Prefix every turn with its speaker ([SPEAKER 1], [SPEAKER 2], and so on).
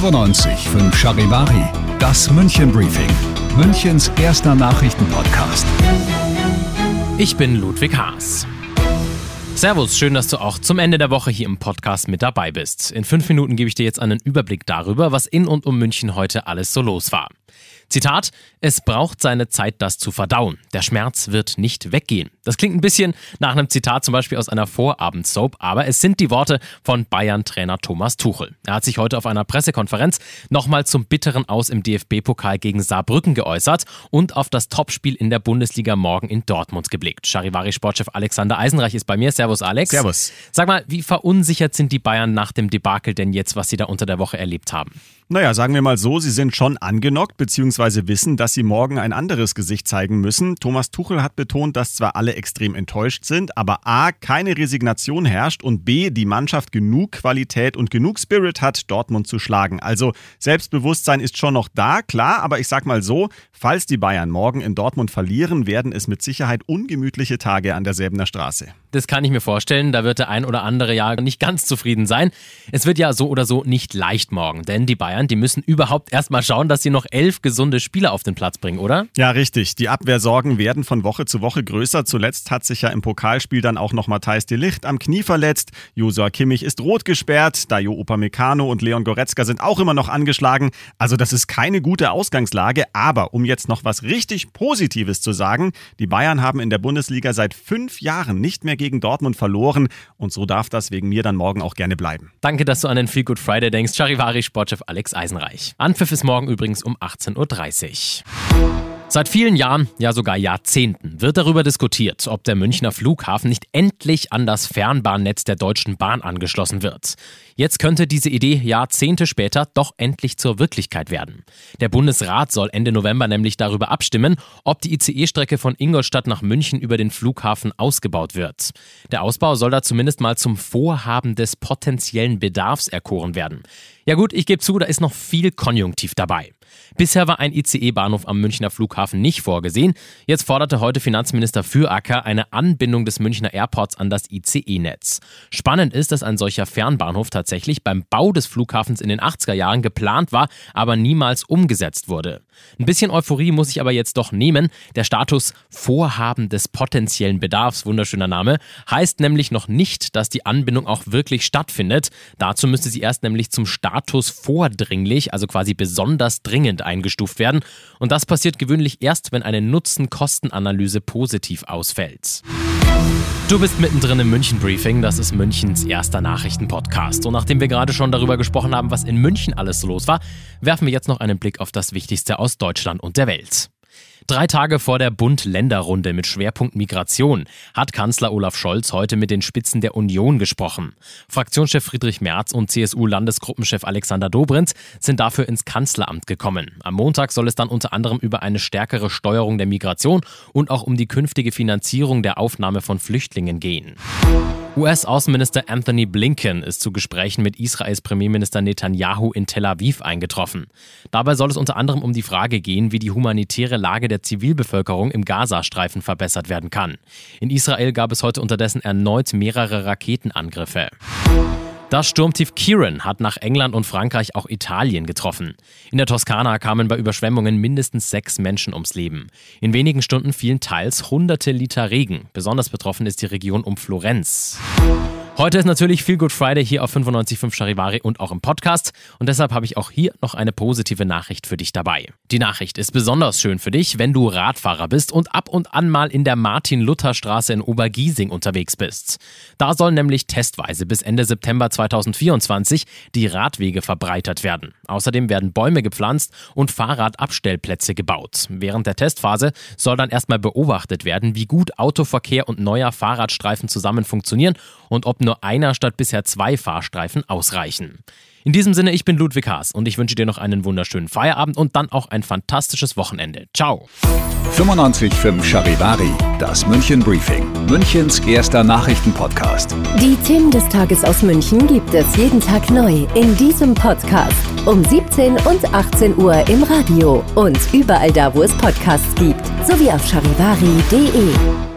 [SPEAKER 1] 95 5 Charivari, das München Briefing, Münchens erster Nachrichtenpodcast.
[SPEAKER 2] Ich bin Ludwig Haas. Servus, schön, dass du auch zum Ende der Woche hier im Podcast mit dabei bist. In fünf Minuten gebe ich dir jetzt einen Überblick darüber, was in und um München heute alles so los war. Zitat, es braucht seine Zeit, das zu verdauen. Der Schmerz wird nicht weggehen. Das klingt ein bisschen nach einem Zitat zum Beispiel aus einer Vorabendsoap, aber es sind die Worte von Bayern-Trainer Thomas Tuchel. Er hat sich heute auf einer Pressekonferenz nochmal zum bitteren Aus im DFB-Pokal gegen Saarbrücken geäußert und auf das Topspiel in der Bundesliga morgen in Dortmund geblickt. Charivari-Sportchef Alexander Eisenreich ist bei mir. Servus, Alex.
[SPEAKER 3] Servus.
[SPEAKER 2] Sag mal, wie verunsichert sind die Bayern nach dem Debakel denn jetzt, was sie da unter der Woche erlebt haben?
[SPEAKER 3] Naja, sagen wir mal so, sie sind schon angenockt bzw. wissen, dass sie morgen ein anderes Gesicht zeigen müssen. Thomas Tuchel hat betont, dass zwar alle extrem enttäuscht sind, aber A, keine Resignation herrscht und B, die Mannschaft genug Qualität und genug Spirit hat, Dortmund zu schlagen. Also Selbstbewusstsein ist schon noch da, klar, aber ich sag mal so, falls die Bayern morgen in Dortmund verlieren, werden es mit Sicherheit ungemütliche Tage an der Säbener Straße.
[SPEAKER 2] Das kann ich mir vorstellen, da wird der ein oder andere ja nicht ganz zufrieden sein. Es wird ja so oder so nicht leicht morgen, denn die Bayern, die müssen überhaupt erstmal schauen, dass sie noch elf gesunde Spieler auf den Platz bringen, oder?
[SPEAKER 3] Ja, richtig. Die Abwehrsorgen werden von Woche zu Woche größer. Zuletzt hat sich ja im Pokalspiel dann auch noch Matthijs de Licht am Knie verletzt. Josua Kimmich ist rot gesperrt. Dayo Upamecano und Leon Goretzka sind auch immer noch angeschlagen. Also das ist keine gute Ausgangslage. Aber um jetzt noch was richtig Positives zu sagen, die Bayern haben in der Bundesliga seit fünf Jahren nicht mehr gegen Dortmund verloren und so darf das wegen mir dann morgen auch gerne bleiben.
[SPEAKER 2] Danke, dass du an den Feel Good Friday denkst. Charivari Sportchef Alex Eisenreich. Anpfiff ist morgen übrigens um 18.30 Uhr. Seit vielen Jahren, ja sogar Jahrzehnten, wird darüber diskutiert, ob der Münchner Flughafen nicht endlich an das Fernbahnnetz der Deutschen Bahn angeschlossen wird. Jetzt könnte diese Idee Jahrzehnte später doch endlich zur Wirklichkeit werden. Der Bundesrat soll Ende November nämlich darüber abstimmen, ob die ICE-Strecke von Ingolstadt nach München über den Flughafen ausgebaut wird. Der Ausbau soll da zumindest mal zum Vorhaben des potenziellen Bedarfs erkoren werden. Ja gut, ich gebe zu, da ist noch viel Konjunktiv dabei. Bisher war ein ICE-Bahnhof am Münchner Flughafen nicht vorgesehen. Jetzt forderte heute Finanzminister Füracker eine Anbindung des Münchner Airports an das ICE-Netz. Spannend ist, dass ein solcher Fernbahnhof tatsächlich beim Bau des Flughafens in den 80er Jahren geplant war, aber niemals umgesetzt wurde. Ein bisschen Euphorie muss ich aber jetzt doch nehmen. Der Status Vorhaben des potenziellen Bedarfs, wunderschöner Name, heißt nämlich noch nicht, dass die Anbindung auch wirklich stattfindet. Dazu müsste sie erst nämlich zum Status vordringlich, also quasi besonders dringend eingestuft werden. Und das passiert gewöhnlich erst, wenn eine Nutzen-Kosten-Analyse positiv ausfällt. Du bist mittendrin im München Briefing, das ist Münchens erster Nachrichtenpodcast. Und nachdem wir gerade schon darüber gesprochen haben, was in München alles so los war, werfen wir jetzt noch einen Blick auf das Wichtigste aus Deutschland und der Welt. Drei Tage vor der Bund-Länder-Runde mit Schwerpunkt Migration hat Kanzler Olaf Scholz heute mit den Spitzen der Union gesprochen. Fraktionschef Friedrich Merz und CSU-Landesgruppenchef Alexander Dobrindt sind dafür ins Kanzleramt gekommen. Am Montag soll es dann unter anderem über eine stärkere Steuerung der Migration und auch um die künftige Finanzierung der Aufnahme von Flüchtlingen gehen. US-Außenminister Anthony Blinken ist zu Gesprächen mit Israels Premierminister Netanyahu in Tel Aviv eingetroffen. Dabei soll es unter anderem um die Frage gehen, wie die humanitäre Lage der Zivilbevölkerung im Gazastreifen verbessert werden kann. In Israel gab es heute unterdessen erneut mehrere Raketenangriffe. Das Sturmtief Kieran hat nach England und Frankreich auch Italien getroffen. In der Toskana kamen bei Überschwemmungen mindestens sechs Menschen ums Leben. In wenigen Stunden fielen teils hunderte Liter Regen. Besonders betroffen ist die Region um Florenz. Heute ist natürlich Feel Good Friday hier auf 95.5 Charivari und auch im Podcast. Und deshalb habe ich auch hier noch eine positive Nachricht für dich dabei. Die Nachricht ist besonders schön für dich, wenn du Radfahrer bist und ab und an mal in der Martin-Luther-Straße in Obergiesing unterwegs bist. Da sollen nämlich testweise bis Ende September 2024 die Radwege verbreitert werden. Außerdem werden Bäume gepflanzt und Fahrradabstellplätze gebaut. Während der Testphase soll dann erstmal beobachtet werden, wie gut Autoverkehr und neuer Fahrradstreifen zusammen funktionieren und ob nur einer statt bisher zwei Fahrstreifen ausreichen. In diesem Sinne, ich bin Ludwig Haas und ich wünsche dir noch einen wunderschönen Feierabend und dann auch ein fantastisches Wochenende. Ciao.
[SPEAKER 1] 95.5 Charivari, das München Briefing, Münchens erster Nachrichtenpodcast.
[SPEAKER 4] Die Themen des Tages aus München gibt es jeden Tag neu in diesem Podcast. Um 17 und 18 Uhr im Radio und überall da, wo es Podcasts gibt, sowie auf charivari.de.